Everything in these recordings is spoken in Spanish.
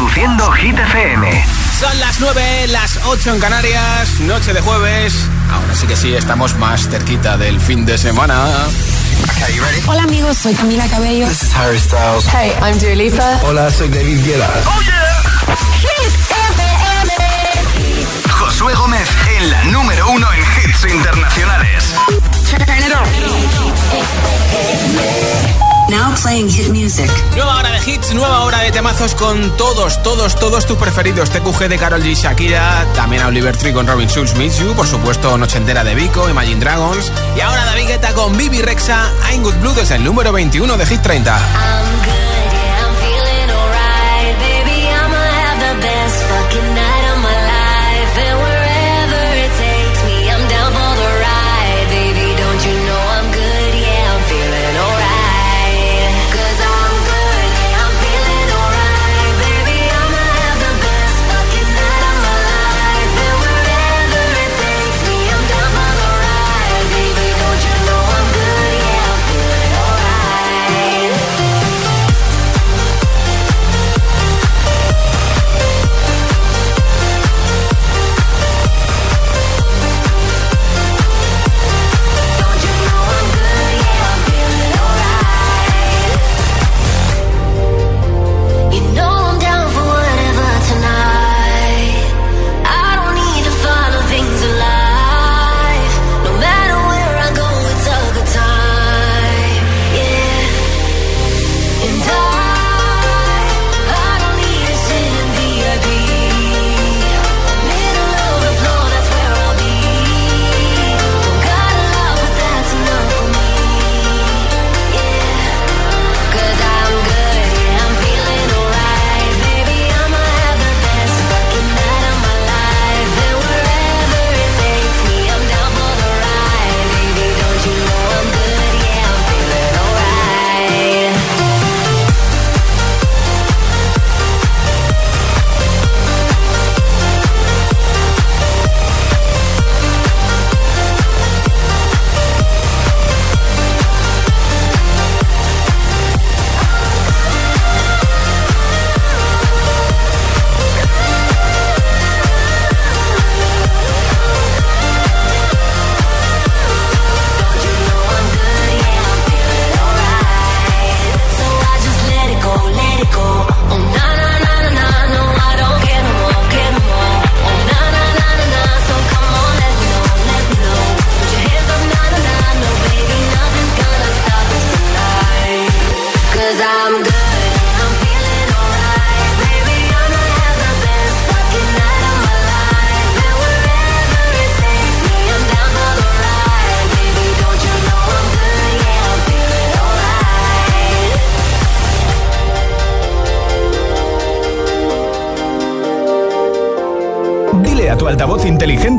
Introduciendo Hit FM. Son las 9, las 8 en Canarias, noche de jueves. Ahora sí que sí, estamos más cerquita del fin de semana. Hola amigos, soy Camila Cabello. This is Harry Styles. Hey, I'm Dua Lipa. Hola, soy David Guetta. Oh yeah. Hit FM. Josué Gómez en la número uno en hits internacionales. Now playing hit music. Nueva hora de hits, nueva hora de temazos con todos, todos, todos tus preferidos. TQG de Carol G. Shakira, también a Oliver Tree con Robin Schulz, Miss You, por supuesto, Noche entera de Vico, Imagine Dragons. Y ahora David Guetta con Bibi Rexa, I'm Good Blue desde el número 21 de Hit 30.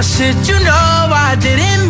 I said, you know I didn't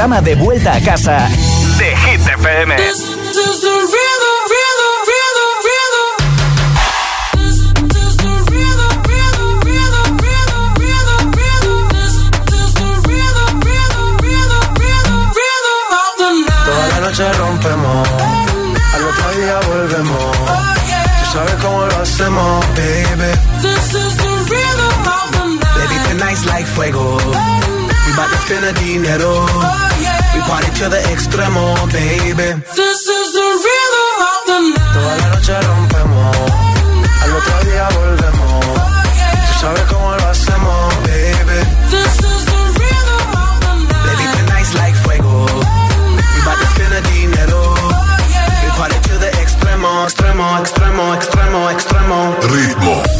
programa de vuelta a casa de Hit FM. This is the rhythm, rhythm, rhythm, rhythm. This is the rhythm, rhythm, rhythm, rhythm, rhythm, rhythm. This is the rhythm, rhythm, rhythm, rhythm, rhythm of the night. Toda la noche rompemos, al otro día volvemos. Tú sabes cómo lo hacemos, baby. This is the rhythm of the night. Baby, tonight's like fuego. We bout to spend a dinero. We party to the extremo, baby. This is the rhythm of the night. Toda la noche rompemos, al otro día volvemos. Tú sabes cómo lo hacemos, baby. This is the rhythm of the night. Baby, tonight's like fuego. We bout to spend a dinero. We party to the extremo, extremo, extremo, extremo, extremo. Ritmo.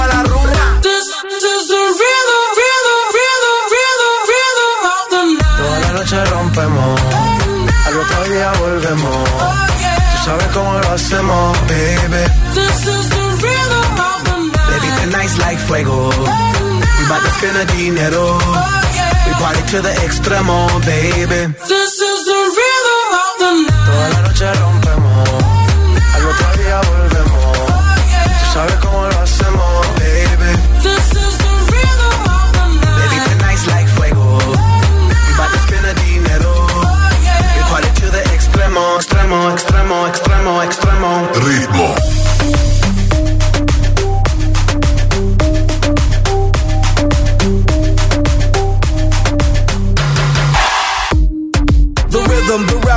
fuego. We bout to spend dinero. We party to the extremo, baby. This is the rhythm of the night. Toda la noche rompemos, al otro día volvemos. Tú sabes cómo lo hacemos, baby. This is the rhythm of the night. Baby, tonight's like fuego. We bout to spend dinero. We party to the extremo, extremo, extremo, extremo, extremo. Ritmo.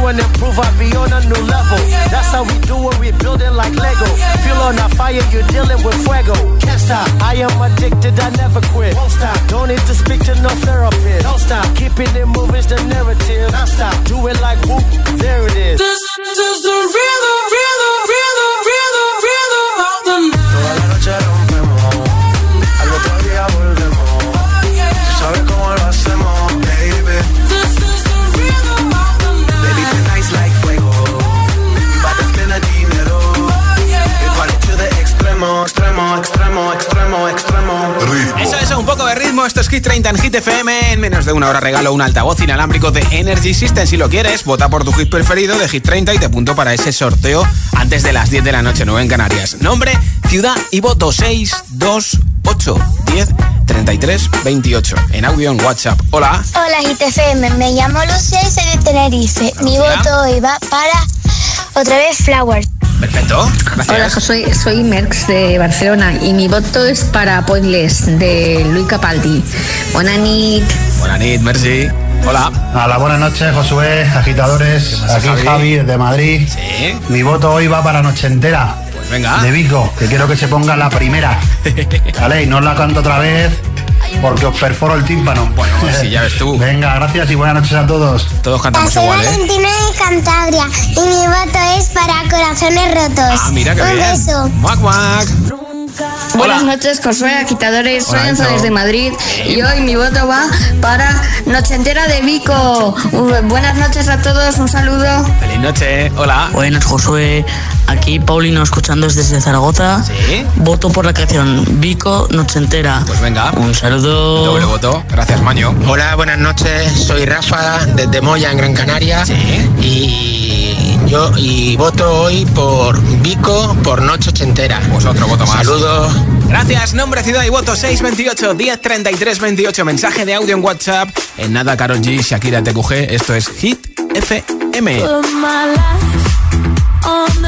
And improve, I be on a new level. That's how we do it, we build it like Lego. Feel on a fire, you're dealing with fuego. Can't stop, I am addicted, I never quit. Won't stop, don't need to speak to no therapist. Don't stop, keeping it moving's the narrative. Don't stop, do it like whoop, there it is. This is the rhythm, Esto es Hit 30 en Hit FM. En menos de una hora regalo un altavoz inalámbrico de Energy System. Si lo quieres, vota por tu hit preferido de Hit 30 y te apunto para ese sorteo antes de las 10 de la noche, 9 en Canarias. Nombre, ciudad y voto 628 10 33 28. En audio en WhatsApp. Hola. Hola GTFM, me llamo Lucía y soy de Tenerife. Mi voto hoy va para otra vez Flowers. Perfecto. Hola, soy, soy Merx de Barcelona y mi voto es para Pointless de Luis Capaldi. Buena nit. Buenas noches, merci. Hola. Hola, buenas noches, Josué, agitadores. pasa, Aquí Javi? Javi, de Madrid. Sí. Mi voto hoy va para Noche Entera. Venga. De Vico, que quiero que se ponga la primera. Vale, y no la canto otra vez. porque os perforo el tímpano. Bueno, sí, ya ves tú. Venga, gracias y buenas noches a todos. Todos cantamos Soy igual, ¿eh? Valentina de Cantabria y mi voto es para corazones rotos. Ah, mira qué Un bien. beso. Buenas noches, Josué, agitadores. Soy Enzo. desde Madrid y hoy mi voto va para Noche Entera de Vico. Uh, buenas noches a todos, un saludo. Feliz noche. Hola. Buenas, Josué. Aquí Paulino escuchando desde Zaragoza. Sí. Voto por la canción Vico Noche Entera. Pues venga. Un saludo. Doble voto. Gracias, Maño. Hola, buenas noches. Soy Rafa desde Moya, en Gran Canaria. Sí. Y yo y voto hoy por Vico por Noche Ochentera. Pues otro voto más. Saludos. Gracias, nombre, ciudad y voto 628 1033 28. Mensaje de audio en WhatsApp. En nada, Carol G, Shakira TQG. Esto es Hit FM. Put my life on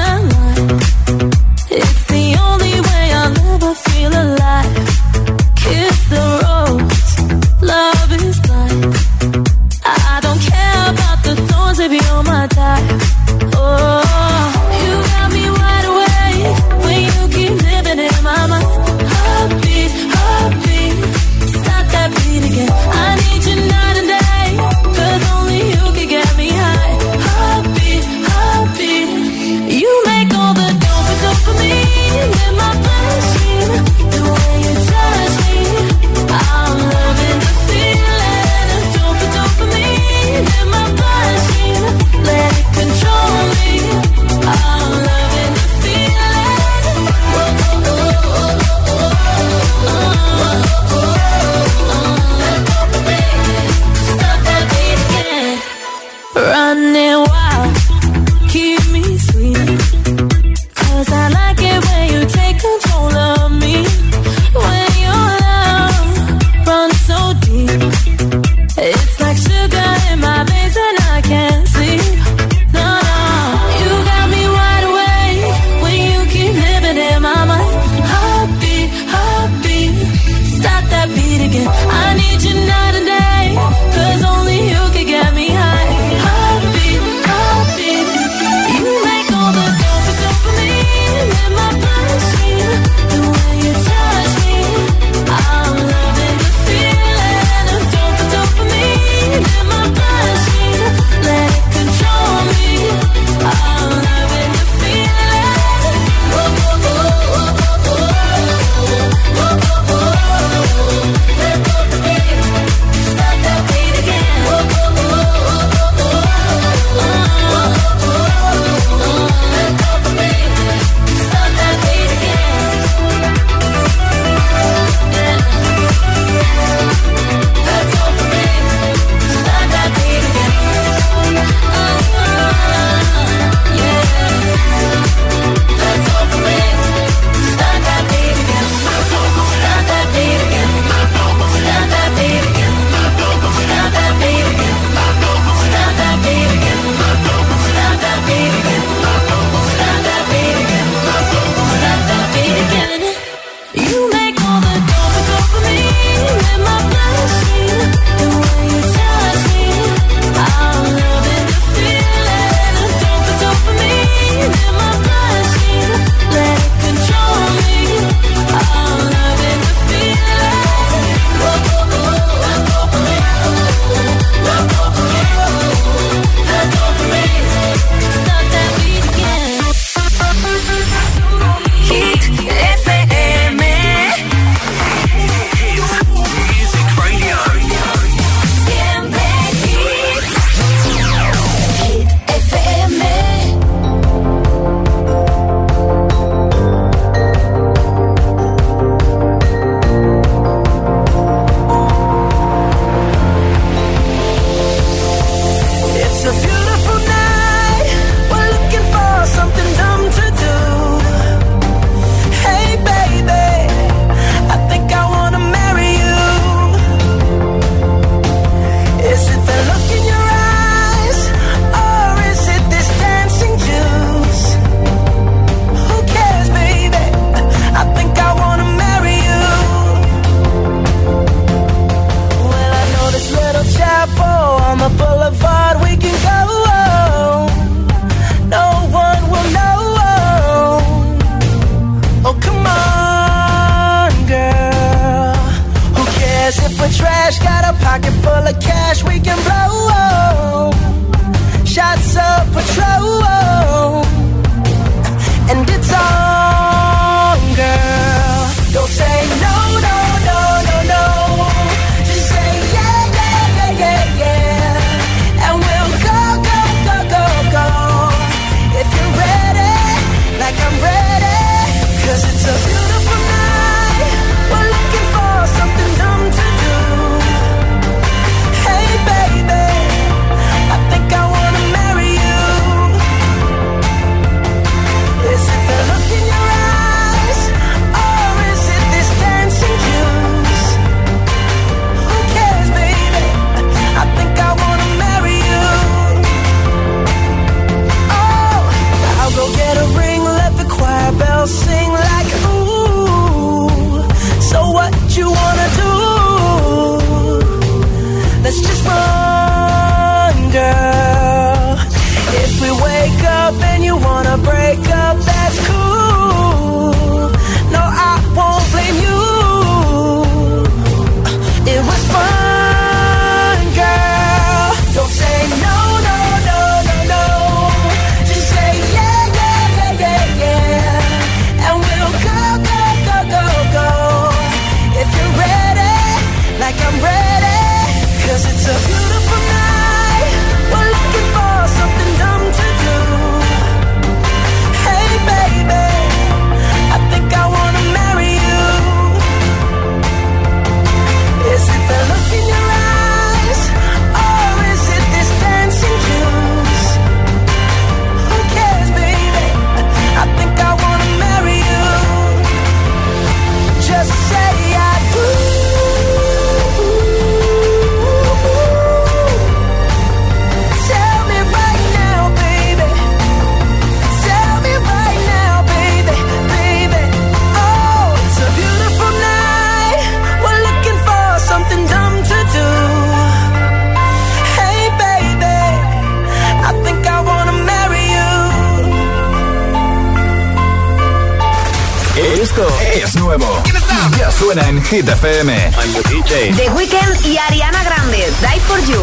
Hit FM. I'm the DJ. Weeknd y Ariana Grande. Die for You.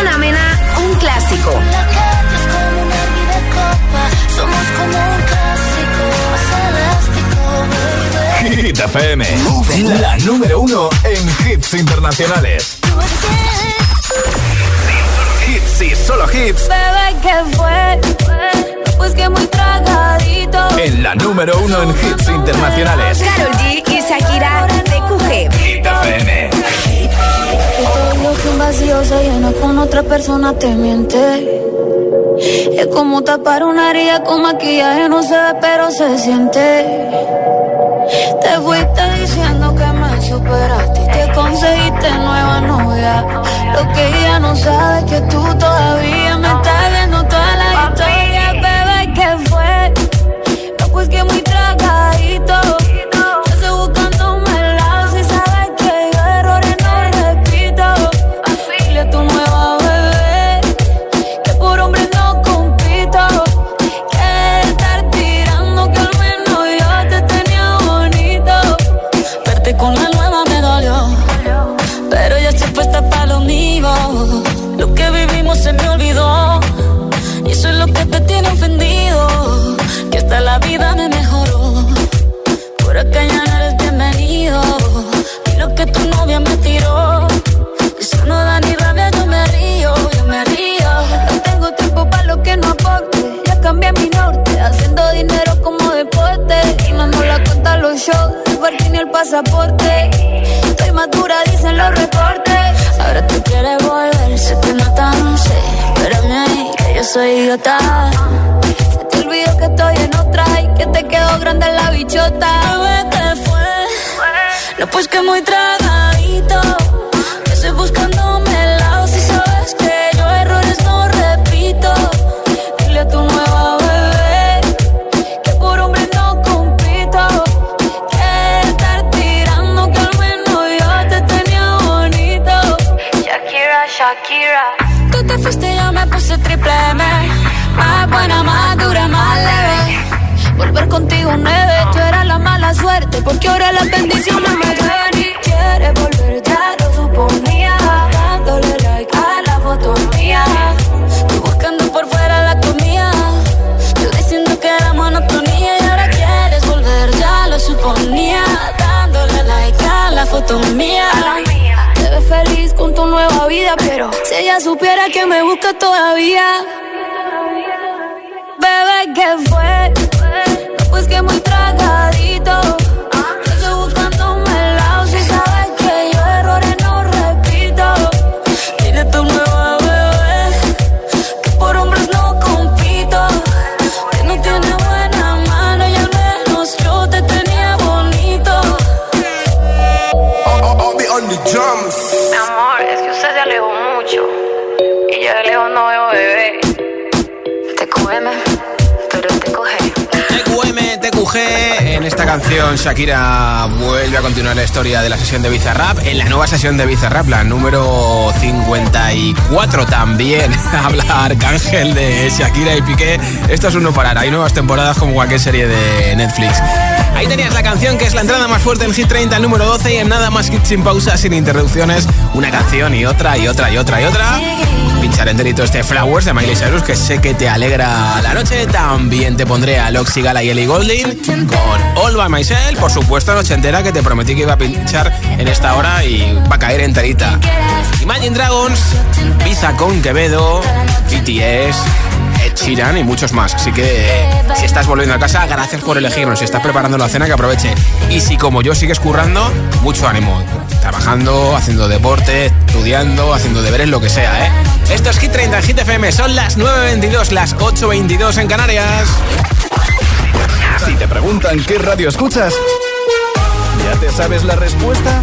Ana Mena, un clásico. Hit FM. La número uno en hits internacionales. Hits y solo hits. número uno en hits internacionales. Carol G y Shakira TQG. Hit FM. Todo lo que un vacío se llena con otra persona te miente. Es como tapar una herida con maquillaje, no se ve, pero se siente. Te fuiste diciendo que me superaste y te conseguiste nueva novia. Lo que ella no sabe es que tú todavía apagadito. Canción Shakira vuelve a continuar la historia de la sesión de Bizarrap. En la nueva sesión de Bizarrap, la número 54 también habla Arcángel de Shakira y Piqué. Esto es uno parar. Hay nuevas temporadas como cualquier serie de Netflix. Ahí tenías la canción que es la entrada más fuerte en Hit 30, el número 12 y en nada más hit sin pausa, sin interrupciones. Una canción y otra y otra y otra y otra. Pinchar enterito este Flowers de Miley Cyrus que sé que te alegra la noche. También te pondré a Loxy Gala y Ellie Golding con All By Myself. Por supuesto, noche entera que te prometí que iba a pinchar en esta hora y va a caer enterita. Imagine Dragons, Pizza con Quevedo, BTS, Sheeran y muchos más. Así que si estás volviendo a casa, gracias por elegirnos. Si estás preparando la cena, que aproveche. Y si como yo sigues currando, mucho ánimo. Trabajando, haciendo deporte, estudiando, haciendo deberes, lo que sea, ¿eh? Esto es Hit 30 Hit FM. Son las 9.22, las 8.22 en Canarias. Si te preguntan qué radio escuchas, ¿ya te sabes la respuesta?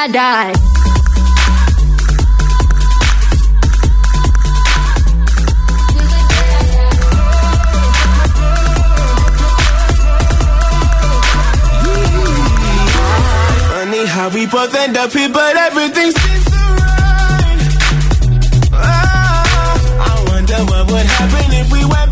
I die. How we both end up here, but everything seems so right. Oh, I wonder what would happen if we went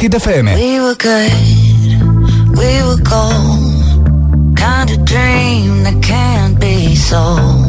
Hit FM. We were good, we were gold. Kind of dream that can't be sold.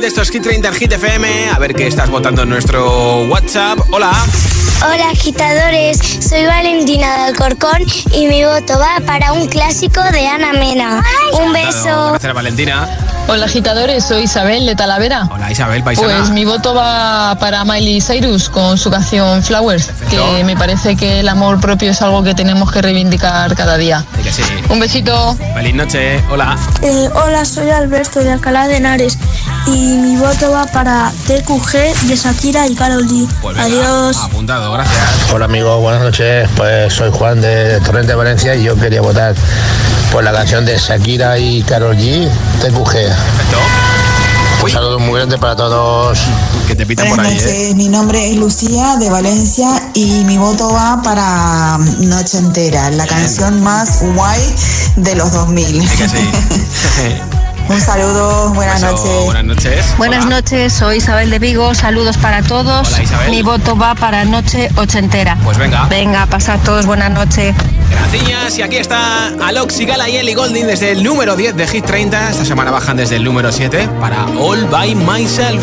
de estos Hit 30 en Hit FM. A ver qué estás votando en nuestro WhatsApp. Hola. Hola, agitadores. Soy Valentina de Alcorcón y mi voto va para un clásico de Ana Mena. Un beso. Gracias, Valentina. Hola, agitadores. Soy Isabel de Talavera. Hola, Isabel, paisana. Pues mi voto va para Miley Cyrus con su canción Flowers, que me parece que el amor propio es algo que tenemos que reivindicar cada día. Un besito. Feliz noche. Hola. Eh, hola, soy Alberto de Alcalá de Henares. Y mi voto va para TQG de Shakira y Karol G. Pues Adiós. Apuntado, gracias. Hola amigos, buenas noches. Pues soy Juan de Torrente Valencia y yo quería votar por la canción de Shakira y Karol G, TQG. Perfecto. Un saludo muy grande para todos. Que te pitan por ahí. ¿eh? Mi nombre es Lucía de Valencia y mi voto va para Noche Entera, la canción más guay de los 2000. Es que sí. Un saludo, buenas noches. Buenas noches. Buenas noches, soy Isabel de Vigo, saludos para todos. Hola, Isabel. Mi voto va para Noche Ochentera. Pues venga. Venga, pasad todos, buenas noches. Gracias, y aquí está Alox y Gala y Ellie Golding desde el número 10 de Hit 30. Esta semana bajan desde el número 7 para All By Myself.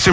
Merci,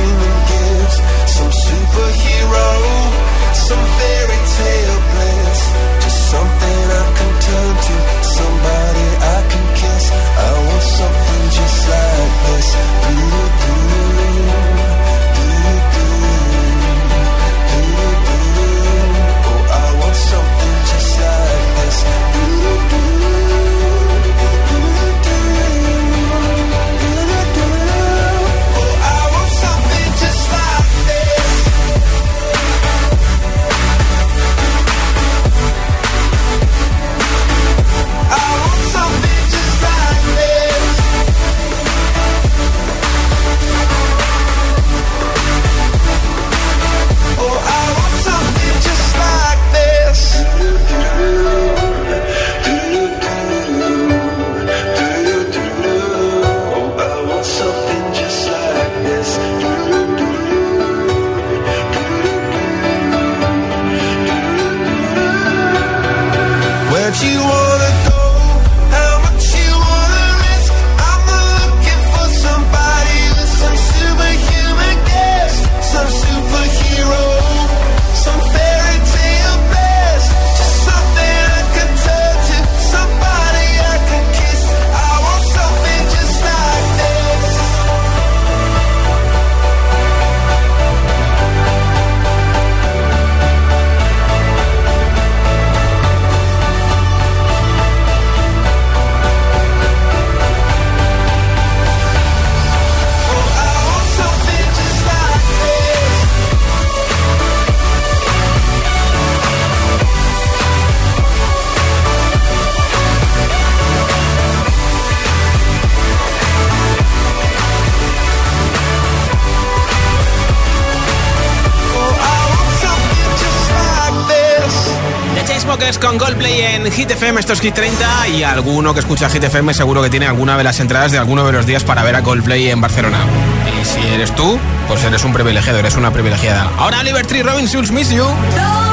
human gifts, some superhero, some fairy tale bliss, just something I can turn to, somebody I can kiss. I want something just like this. Blue, blue, oh, something just like this. Ooh, ooh. Con Goldplay en Hit FM, esto es Hit 30 y alguno que escucha Hit FM seguro que tiene alguna de las entradas de alguno de los días para ver a Goldplay en Barcelona. Y si eres tú, pues eres un privilegiado, eres una privilegiada. Ahora Liberty Robin Miss You. Don't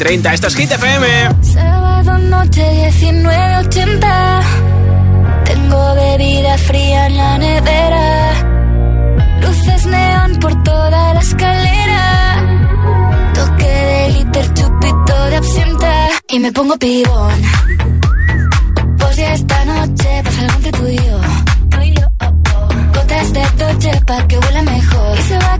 30. Esto es Hit FM. Sábado noche 1980. Tengo bebida fría en la nevera. Luces neón por toda la escalera. Toque de liter, chupito de absenta. Y me pongo pibón. Pues ya esta noche pasa algo entre tú y yo. Gotas de toche pa' que huela mejor. Y se va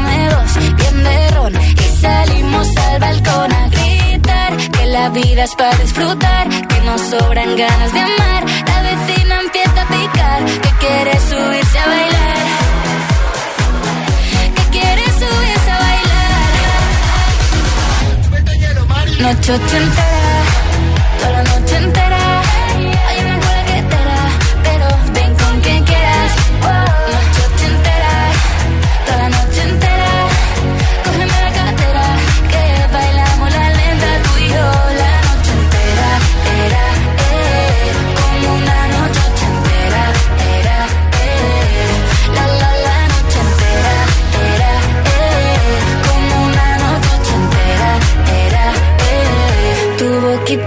Vida es para disfrutar, que nos sobran ganas de amar. La vecina empieza a picar, que quiere subirse a bailar. Que quiere subirse a bailar. Noche ochentera,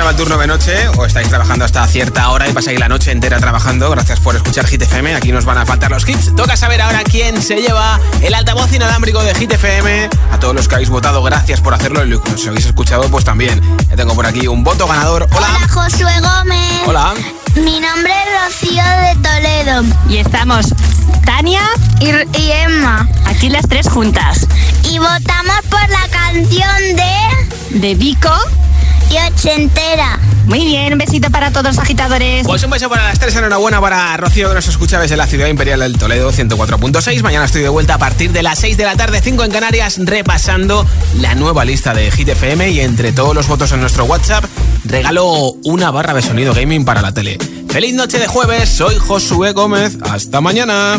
entrado al turno de noche o estáis trabajando hasta cierta hora y pasáis la noche entera trabajando, gracias por escuchar Hit FM. Aquí nos van a faltar los hits. Toca saber ahora quién se lleva el altavoz inalámbrico de Hit FM. A todos los que habéis votado, gracias por hacerlo. Y los que os habéis escuchado, pues también. Ya tengo por aquí un voto ganador. Hola. Hola, Josué Gómez. Hola. Mi nombre es Rocío de Toledo. Y estamos Tania y, y Emma. Aquí las tres juntas. Y votamos por la canción de... De Vico. Y ochentera. Muy bien, un besito para todos los agitadores. Pues un beso para las tres, enhorabuena para Rocío que nos escucha desde la ciudad imperial del Toledo 104.6. Mañana estoy de vuelta a partir de las 6 de la tarde, 5 en Canarias, repasando la nueva lista de Hit FM y entre todos los votos en nuestro WhatsApp, regalo una barra de sonido gaming para la tele. Feliz noche de jueves, soy Josué Gómez, hasta mañana.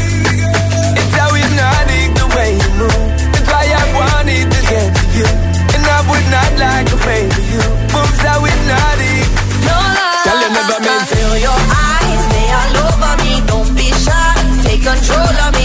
like pay for you. Moves how hypnotic. No lie. Tell you never mean Feel your eyes, they all over me. Don't be shy, take control of me.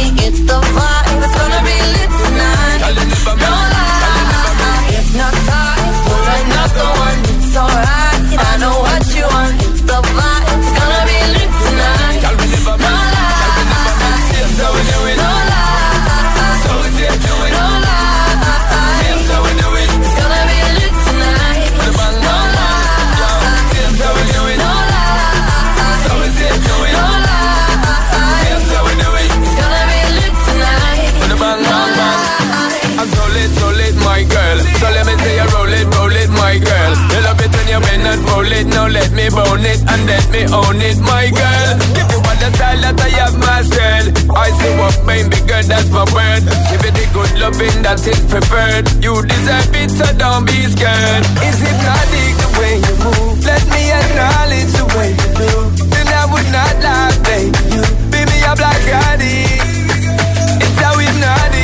Let me bone it and let me own it, my girl. If you want the style that I have myself, I say what baby girl, that's my word. Give it the good loving that is preferred. You deserve it, so don't be scared. Is it not the way you move? Let me acknowledge the way you do. Then I would not lie, baby. You beat me up like I did. It's how hypnotic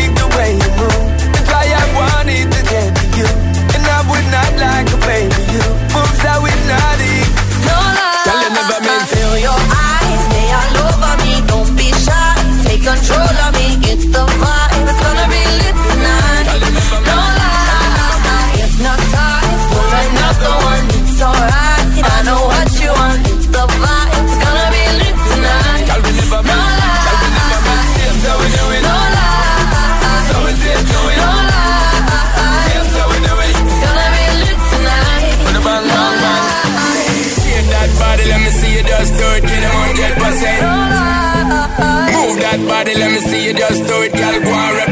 let me see you just do it, girl. Go and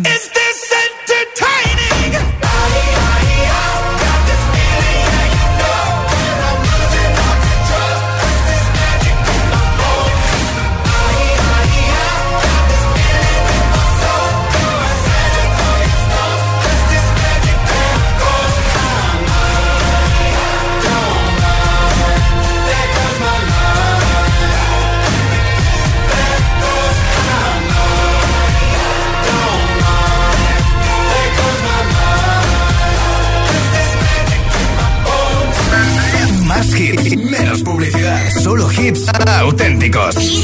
auténticos.